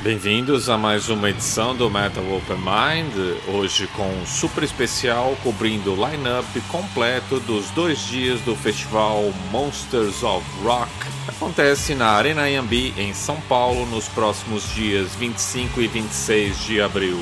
Bem-vindos a mais uma edição do Metal Open Mind, hoje com um super especial cobrindo o line-up completo dos dois dias do festival Monsters of Rock. Acontece na Arena Iambi, em São Paulo, nos próximos dias 25 e 26 de abril.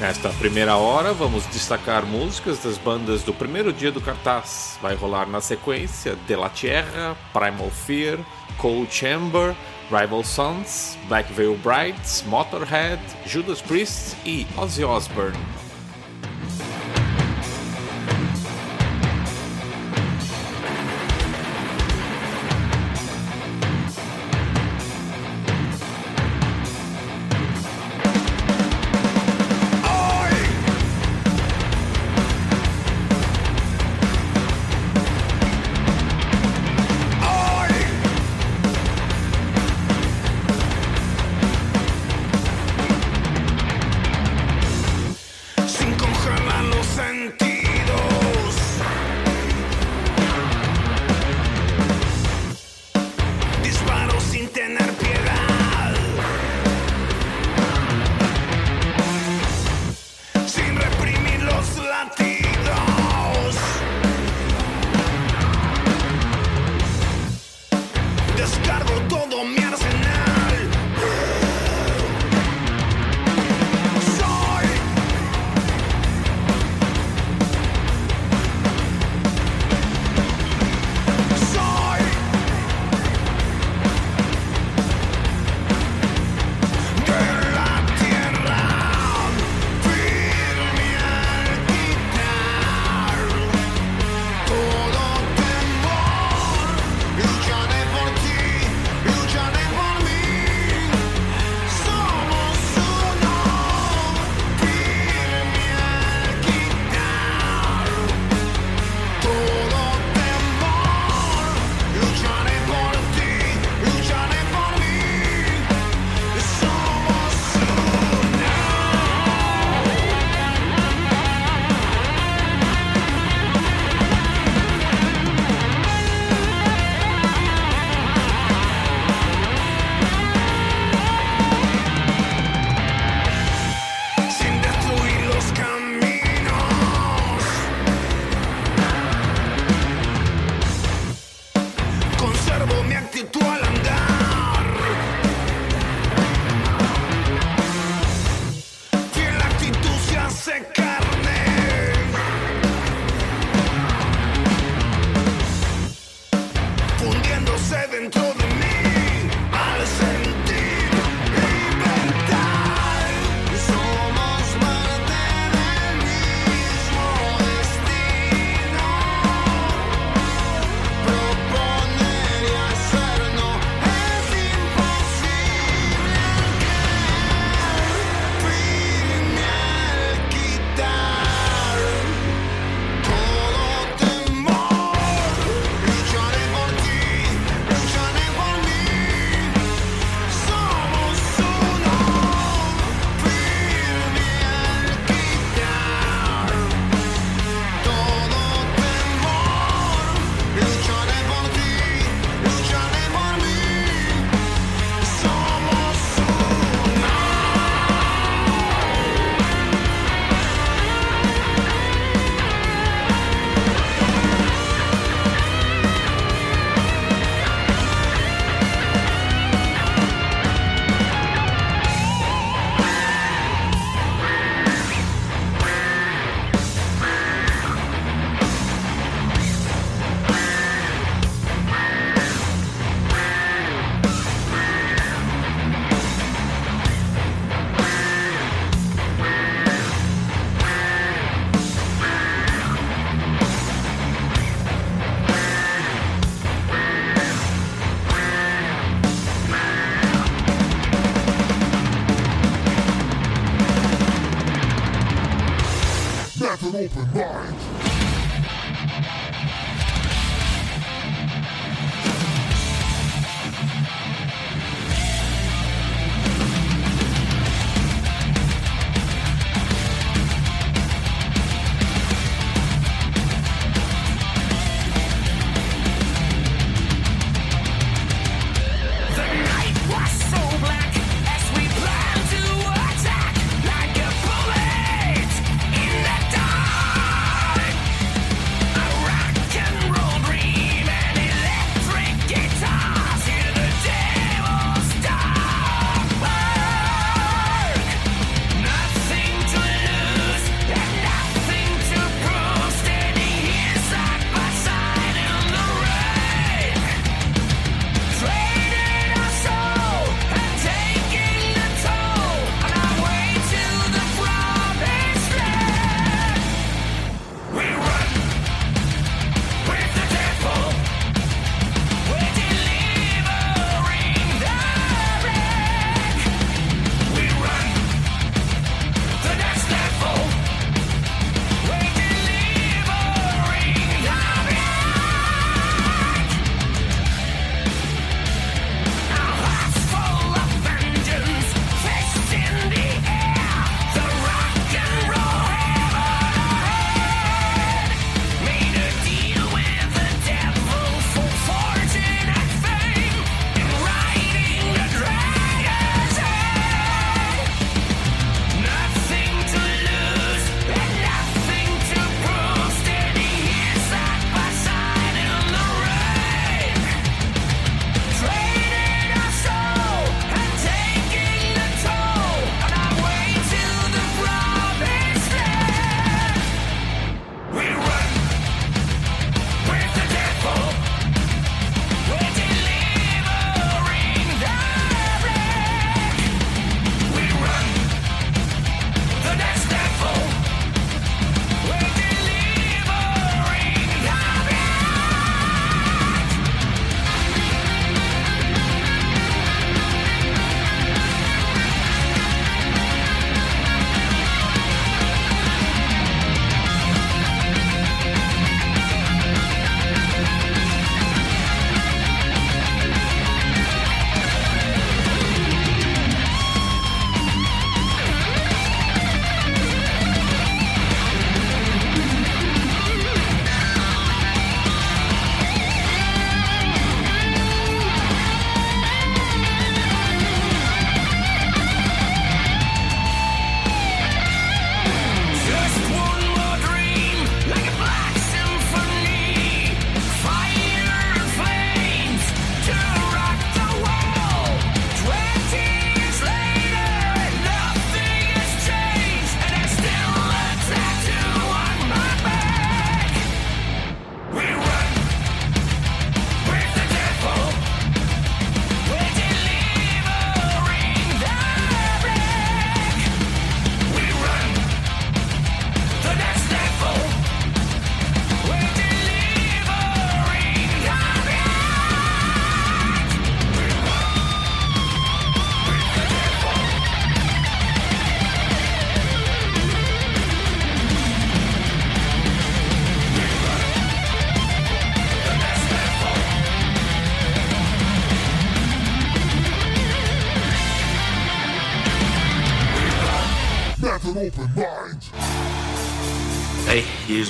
Nesta primeira hora, vamos destacar músicas das bandas do primeiro dia do cartaz. Vai rolar na sequência De La Tierra, Primal Fear, Cold Chamber, Rival Sons, Black Veil Brides, Motorhead, Judas Priest e Ozzy Osbourne.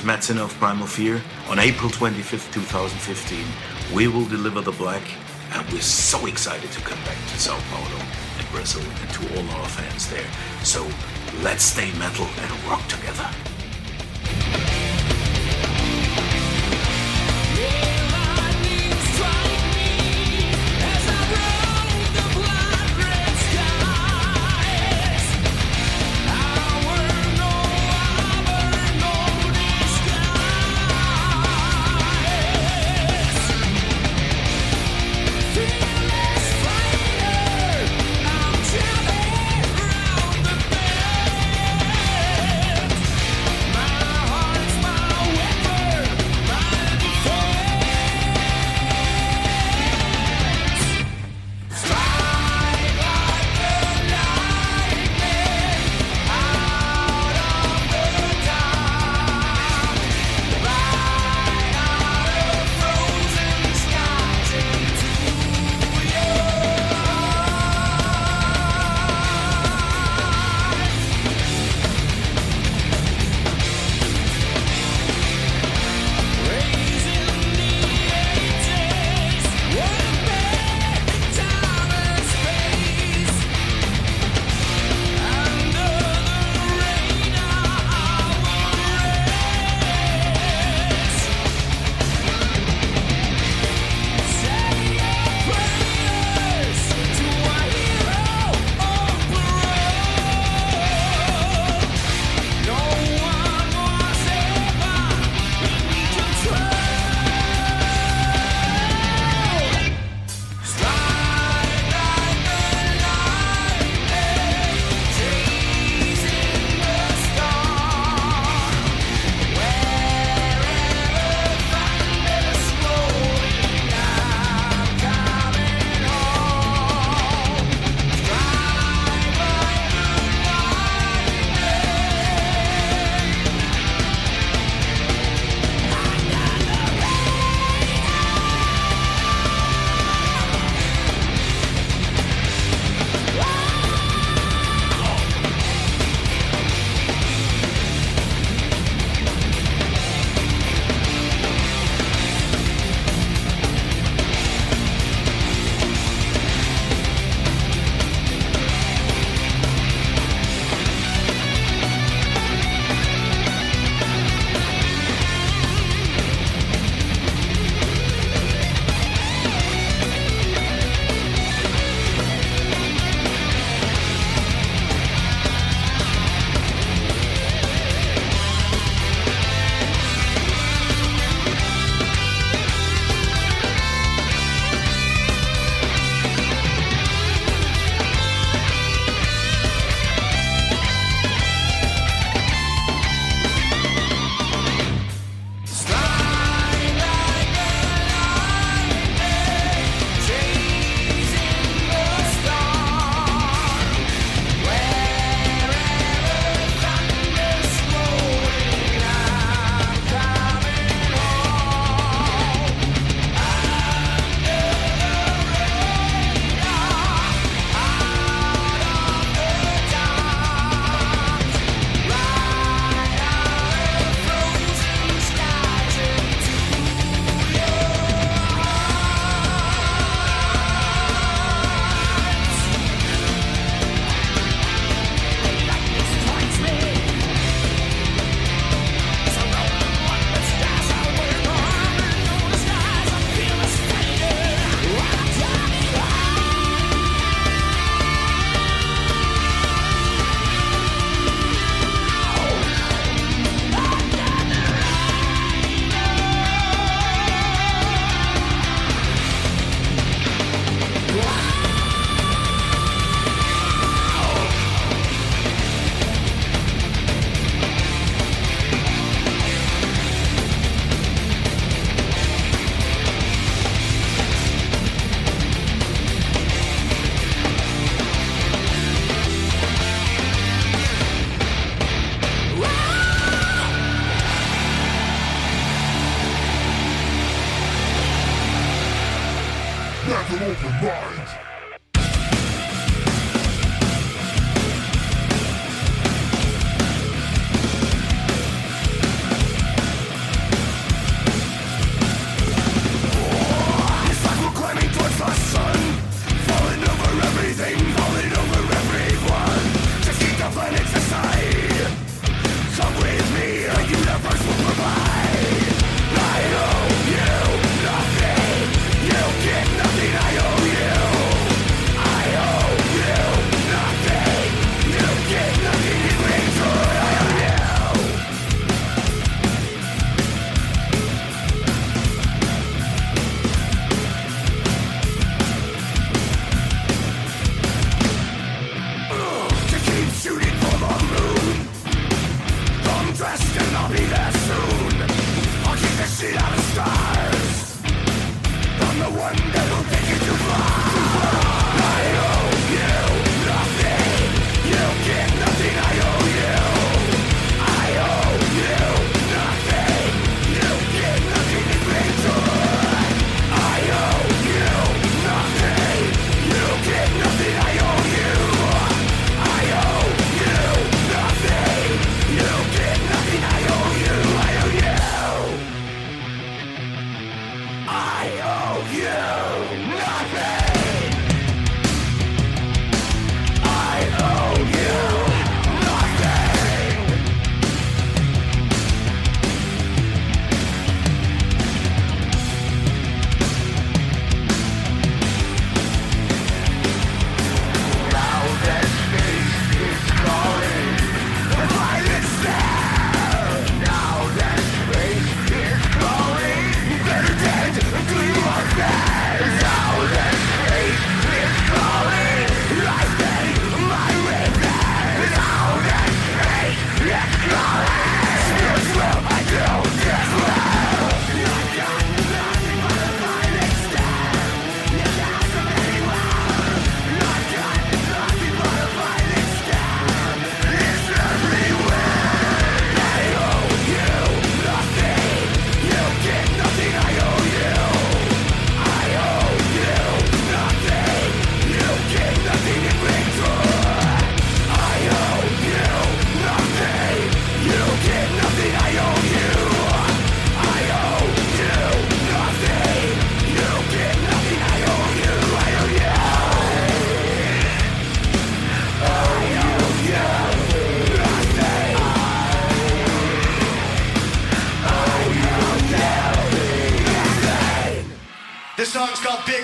Metzen of Primal Fear. On April 25th, 2015, we will deliver the black, and we're so excited to come back to Sao Paulo and Brazil and to all our fans there. So let's stay metal and rock together.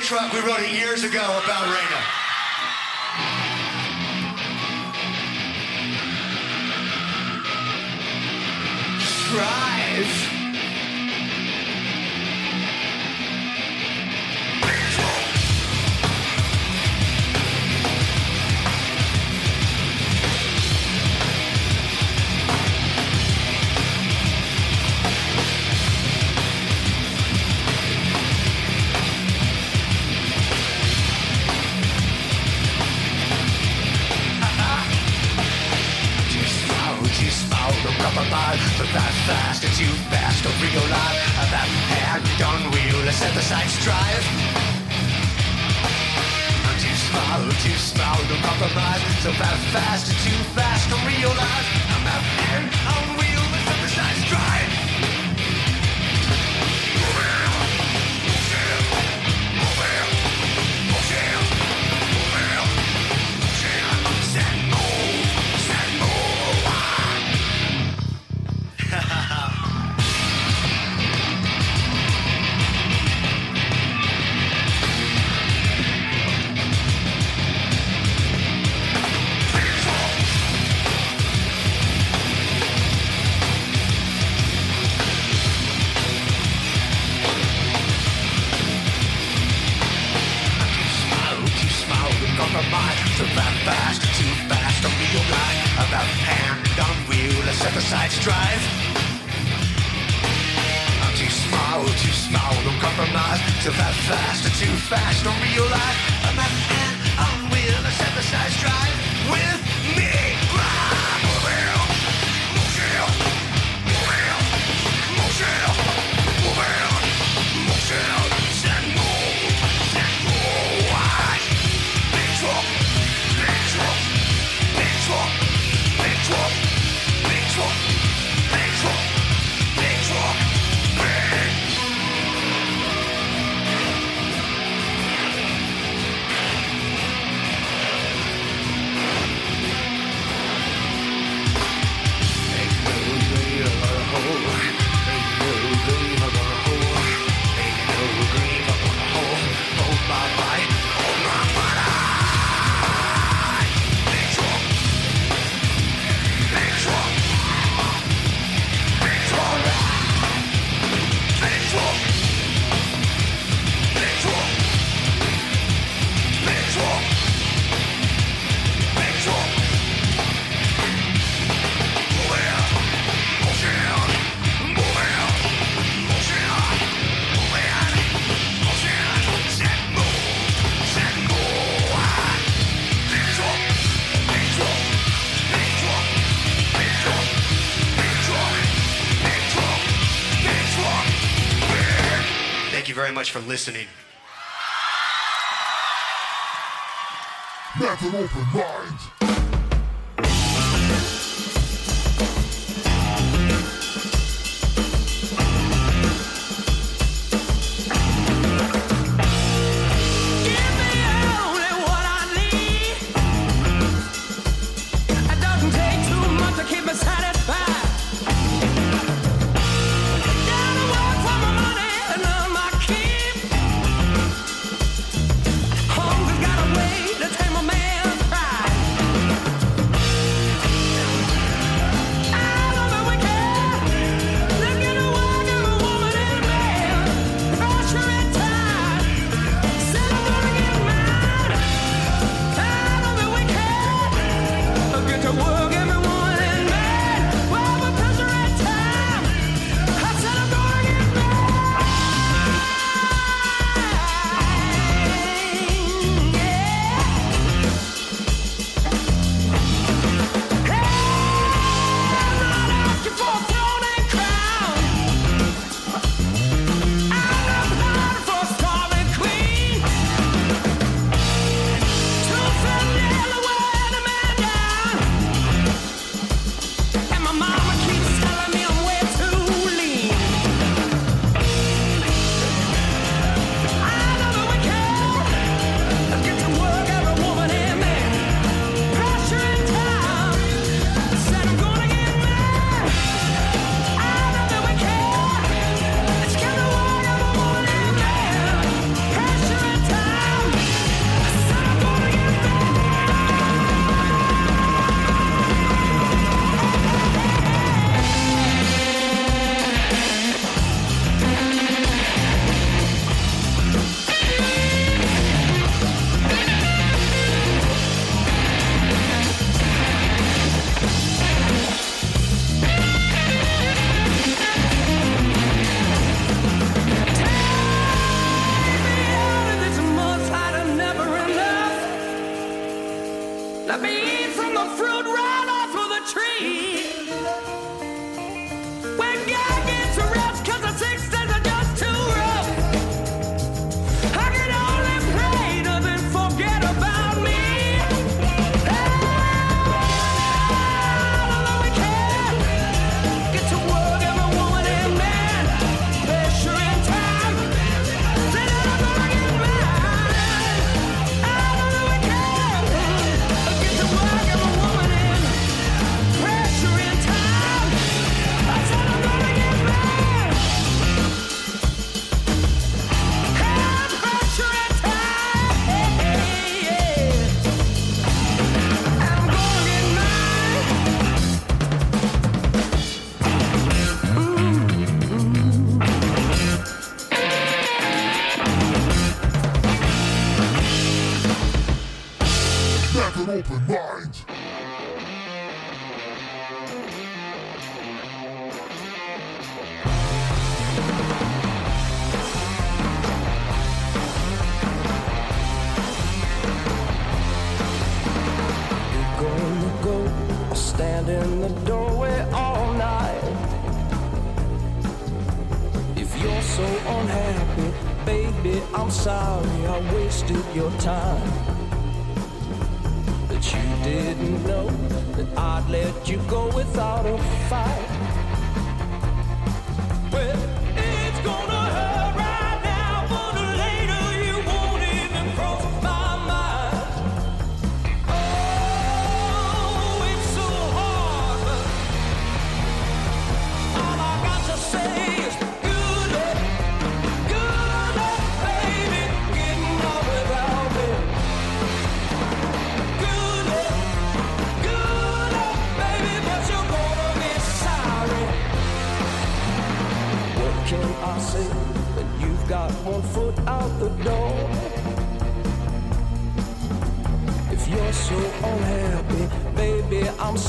truck we wrote it years ago about Rain. alive But that fast, it's you fast, don't real life That hand on wheel, I set the sights drive Too small, too small, no compromise. So that fast, it's you fast, don't realize I'm That hand on wheel much for listening. Open.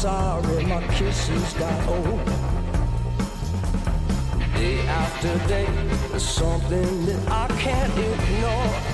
Sorry my kisses got old. Day after day, there's something that I can't ignore.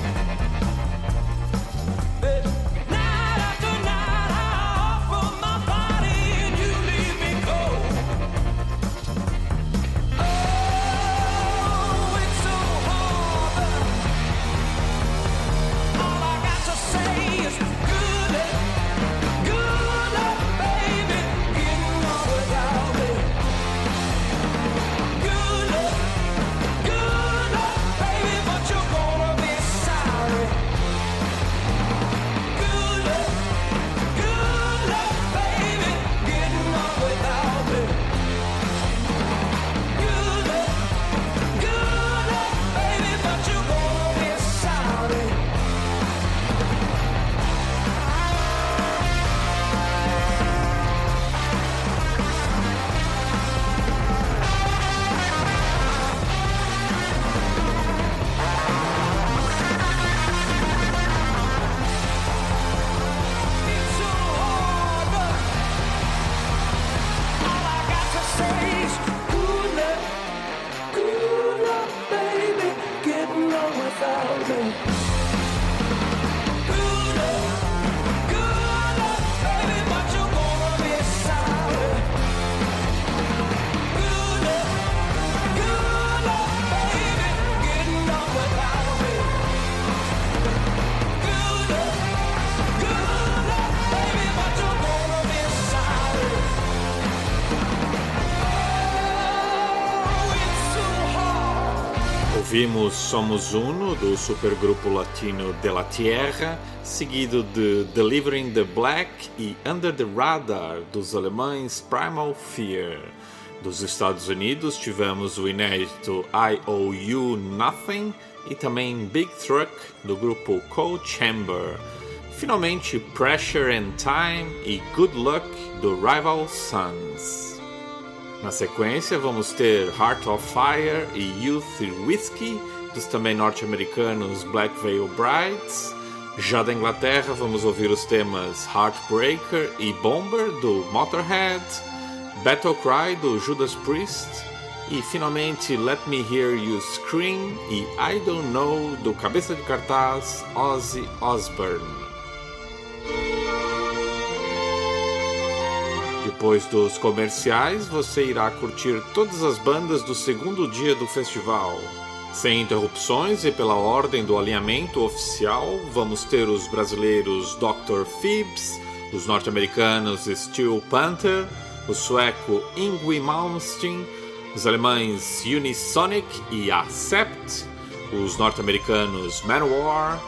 Ouvimos Somos Uno, do supergrupo latino De La Tierra, seguido de Delivering the Black e Under the Radar, dos alemães Primal Fear. Dos Estados Unidos tivemos o inédito I Owe You Nothing e também Big Truck, do grupo Cold Chamber. Finalmente, Pressure and Time e Good Luck, do Rival Sons. Na sequência, vamos ter Heart of Fire e Youth Whiskey, dos também norte-americanos Black Veil Brides. Já da Inglaterra, vamos ouvir os temas Heartbreaker e Bomber, do Motorhead, Battle Cry, do Judas Priest, e finalmente Let Me Hear You Scream e I Don't Know, do cabeça de cartaz Ozzy Osbourne. Depois dos comerciais, você irá curtir todas as bandas do segundo dia do festival. Sem interrupções e pela ordem do alinhamento oficial, vamos ter os brasileiros Dr. Phoebs, os norte-americanos Steel Panther, o sueco Yngwie Malmsteen, os alemães Unisonic e Accept, os norte-americanos Manowar,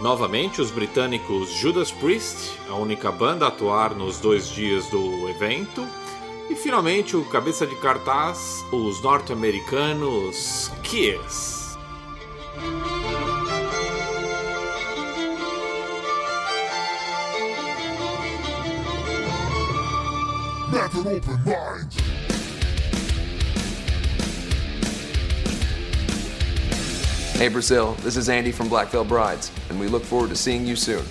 Novamente, os britânicos Judas Priest, a única banda a atuar nos dois dias do evento. E finalmente, o cabeça de cartaz, os norte-americanos Kiss. Open mind. Hey Brazil, this is Andy from Black Veil Brides, and we look forward to seeing you soon.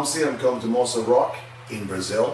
Come see them come to Moça Rock in Brazil.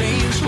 change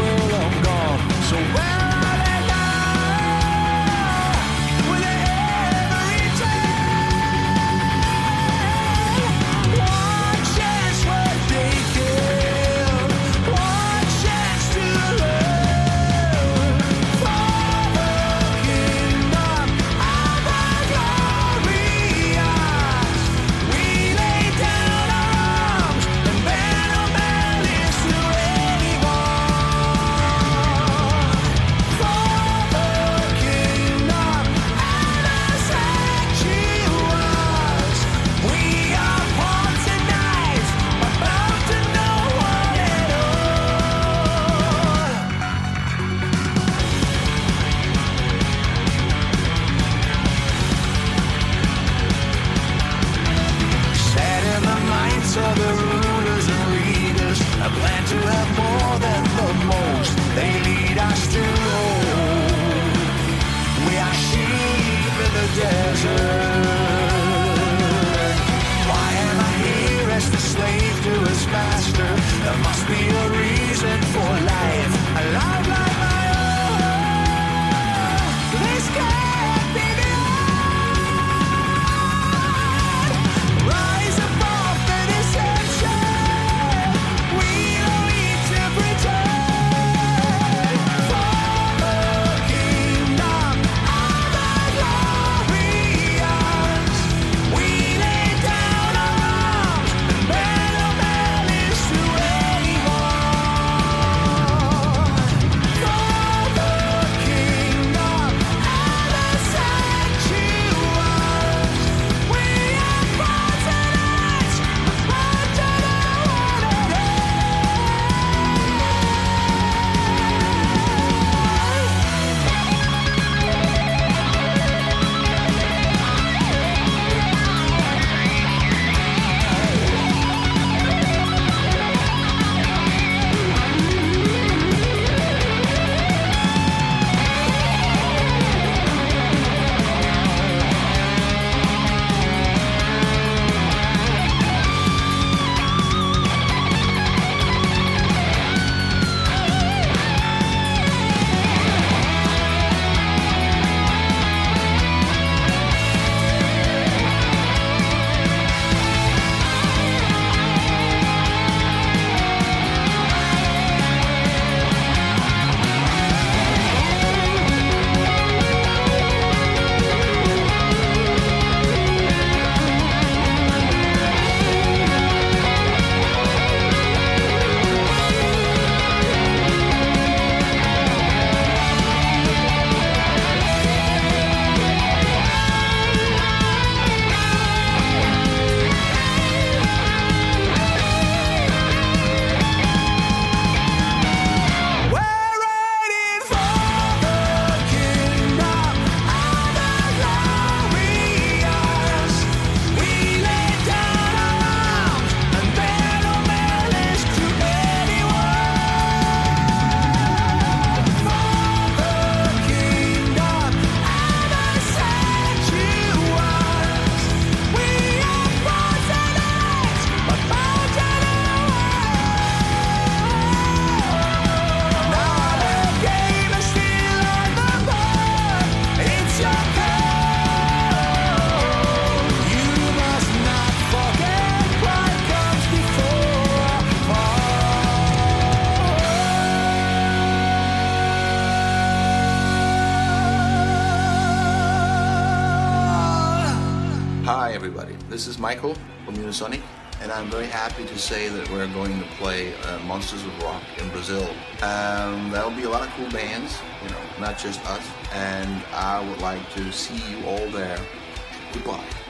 happy to say that we're going to play uh, Monsters of Rock in Brazil. Um, that'll be a lot of cool bands, you know, not just us. And I would like to see you all there. Goodbye.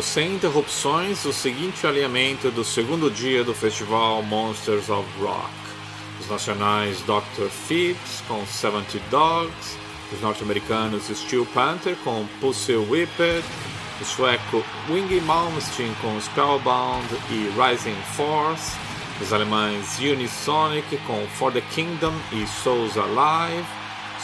Ouvimos sem interrupções o seguinte alinhamento do segundo dia do festival Monsters of Rock. Os nacionais Dr. Phipps com 70 Dogs, os norte-americanos Steel Panther com Pussy Whipped, o sueco Wingy Malmsteen com Spellbound e Rising Force, os alemães Unisonic com For the Kingdom e Souls Alive,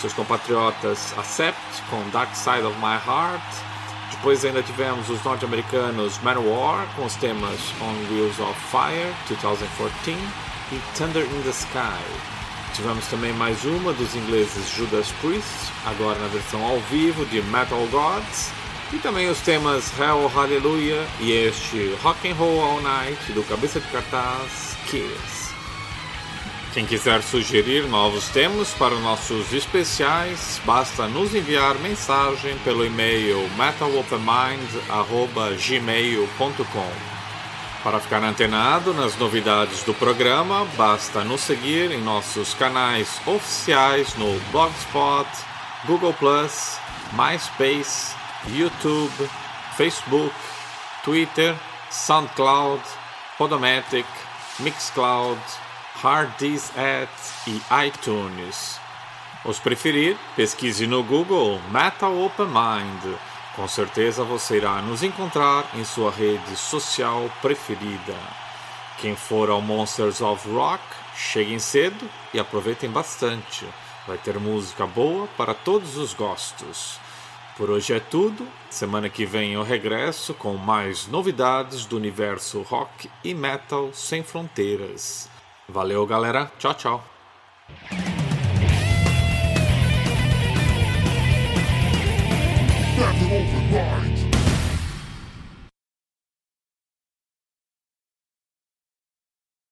seus compatriotas Accept com Dark Side of My Heart, depois ainda tivemos os norte-americanos Manowar com os temas On Wheels of Fire 2014 e Thunder in the Sky. Tivemos também mais uma dos ingleses Judas Priest, agora na versão ao vivo de Metal Gods, e também os temas Hell Hallelujah e este Rock and Roll All Night do cabeça de cartaz Kiss. Quem quiser sugerir novos temas para nossos especiais, basta nos enviar mensagem pelo e-mail metalopenmind@gmail.com. Para ficar antenado nas novidades do programa, basta nos seguir em nossos canais oficiais no Blogspot, Google MySpace, YouTube, Facebook, Twitter, SoundCloud, Podomatic, Mixcloud, Harddisk e iTunes. Os preferir, pesquise no Google Metal Open Mind. Com certeza você irá nos encontrar em sua rede social preferida. Quem for ao Monsters of Rock, cheguem cedo e aproveitem bastante. Vai ter música boa para todos os gostos. Por hoje é tudo. Semana que vem eu regresso com mais novidades do universo rock e metal sem fronteiras. Valeu, galera. Tchau, tchau.